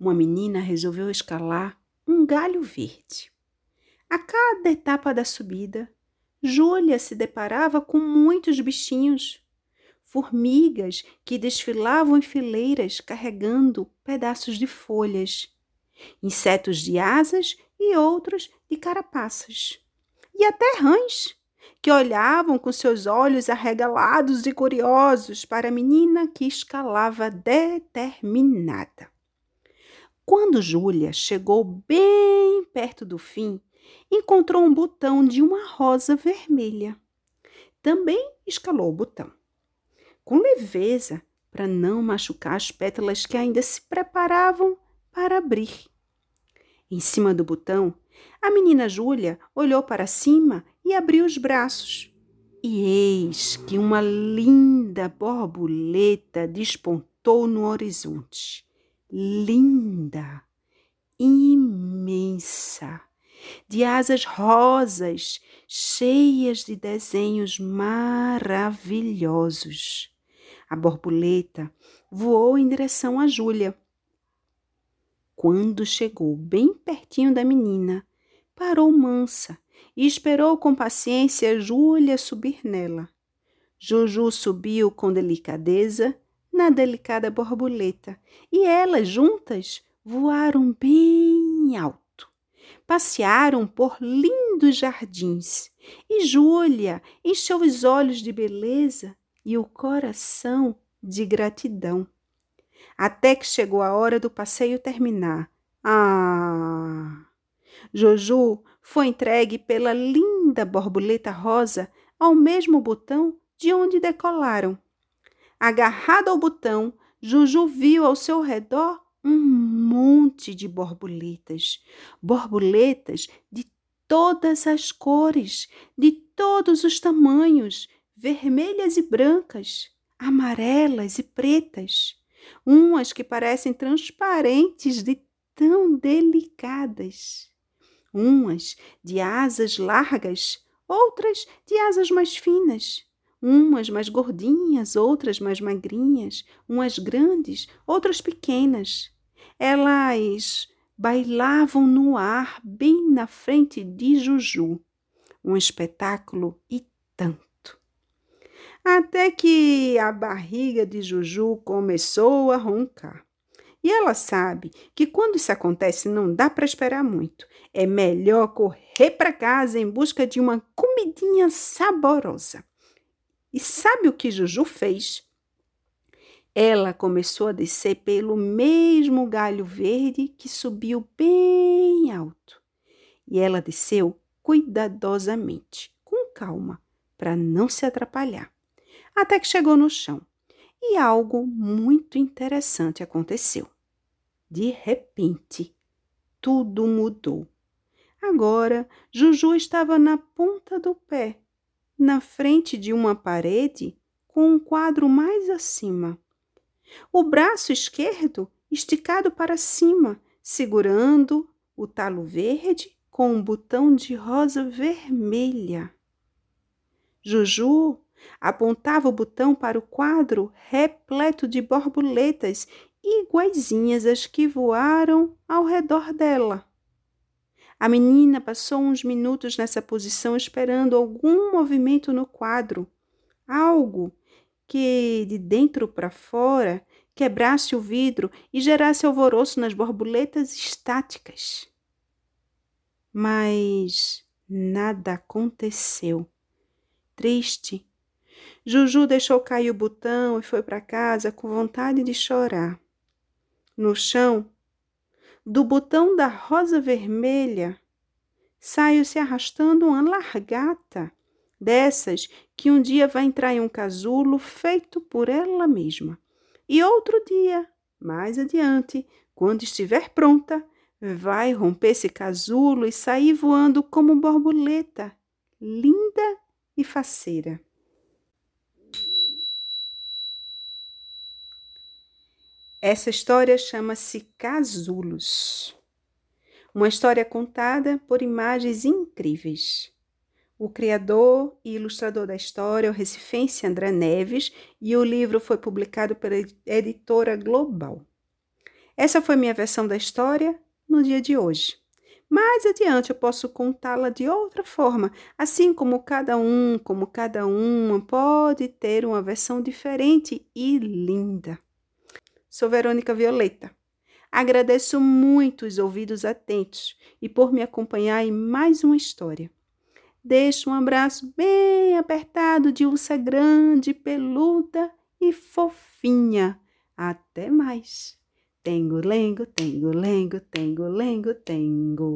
uma menina resolveu escalar um galho verde. A cada etapa da subida, Júlia se deparava com muitos bichinhos, formigas que desfilavam em fileiras carregando pedaços de folhas, insetos de asas e outros de carapaças, e até rãs que olhavam com seus olhos arregalados e curiosos para a menina que escalava determinada. Quando Júlia chegou bem perto do fim, encontrou um botão de uma rosa vermelha. Também escalou o botão. Com leveza, para não machucar as pétalas que ainda se preparavam para abrir. Em cima do botão, a menina Júlia olhou para cima e abriu os braços. E eis que uma linda borboleta despontou no horizonte linda, imensa, de asas rosas, cheias de desenhos maravilhosos. A borboleta voou em direção a Júlia. Quando chegou bem pertinho da menina, parou mansa e esperou com paciência Júlia subir nela. Juju subiu com delicadeza na delicada borboleta, e elas juntas voaram bem alto. Passearam por lindos jardins, e Júlia encheu os olhos de beleza e o coração de gratidão. Até que chegou a hora do passeio terminar. Ah! Joju foi entregue pela linda borboleta rosa ao mesmo botão de onde decolaram. Agarrado ao botão, Juju viu ao seu redor um monte de borboletas. Borboletas de todas as cores, de todos os tamanhos, vermelhas e brancas, amarelas e pretas. Umas que parecem transparentes de tão delicadas. Umas de asas largas, outras de asas mais finas umas mais gordinhas, outras mais magrinhas, umas grandes, outras pequenas. Elas bailavam no ar bem na frente de Juju. Um espetáculo e tanto. Até que a barriga de Juju começou a roncar. E ela sabe que quando isso acontece não dá para esperar muito. É melhor correr para casa em busca de uma comidinha saborosa. E sabe o que Juju fez? Ela começou a descer pelo mesmo galho verde que subiu bem alto. E ela desceu cuidadosamente, com calma, para não se atrapalhar, até que chegou no chão. E algo muito interessante aconteceu. De repente, tudo mudou. Agora, Juju estava na ponta do pé na frente de uma parede com um quadro mais acima. O braço esquerdo esticado para cima, segurando o talo verde com um botão de rosa vermelha. Juju apontava o botão para o quadro repleto de borboletas iguaizinhas às que voaram ao redor dela. A menina passou uns minutos nessa posição esperando algum movimento no quadro, algo que de dentro para fora quebrasse o vidro e gerasse alvoroço nas borboletas estáticas. Mas nada aconteceu. Triste, Juju deixou cair o botão e foi para casa com vontade de chorar. No chão, do botão da rosa vermelha, saiu se arrastando uma largata, dessas que um dia vai entrar em um casulo feito por ela mesma, e outro dia Mais adiante, quando estiver pronta, vai romper esse casulo e sair voando como borboleta, linda e faceira. Essa história chama-se Casulos. Uma história contada por imagens incríveis. O criador e ilustrador da história é o recifense André Neves e o livro foi publicado pela editora Global. Essa foi minha versão da história no dia de hoje. Mais adiante eu posso contá-la de outra forma, assim como cada um, como cada uma pode ter uma versão diferente e linda. Sou Verônica Violeta. Agradeço muito os ouvidos atentos e por me acompanhar em mais uma história. Deixo um abraço bem apertado de ursa grande, peluda e fofinha. Até mais. Tengo, lengo, tengo, lengo, tengo, lengo, tengo.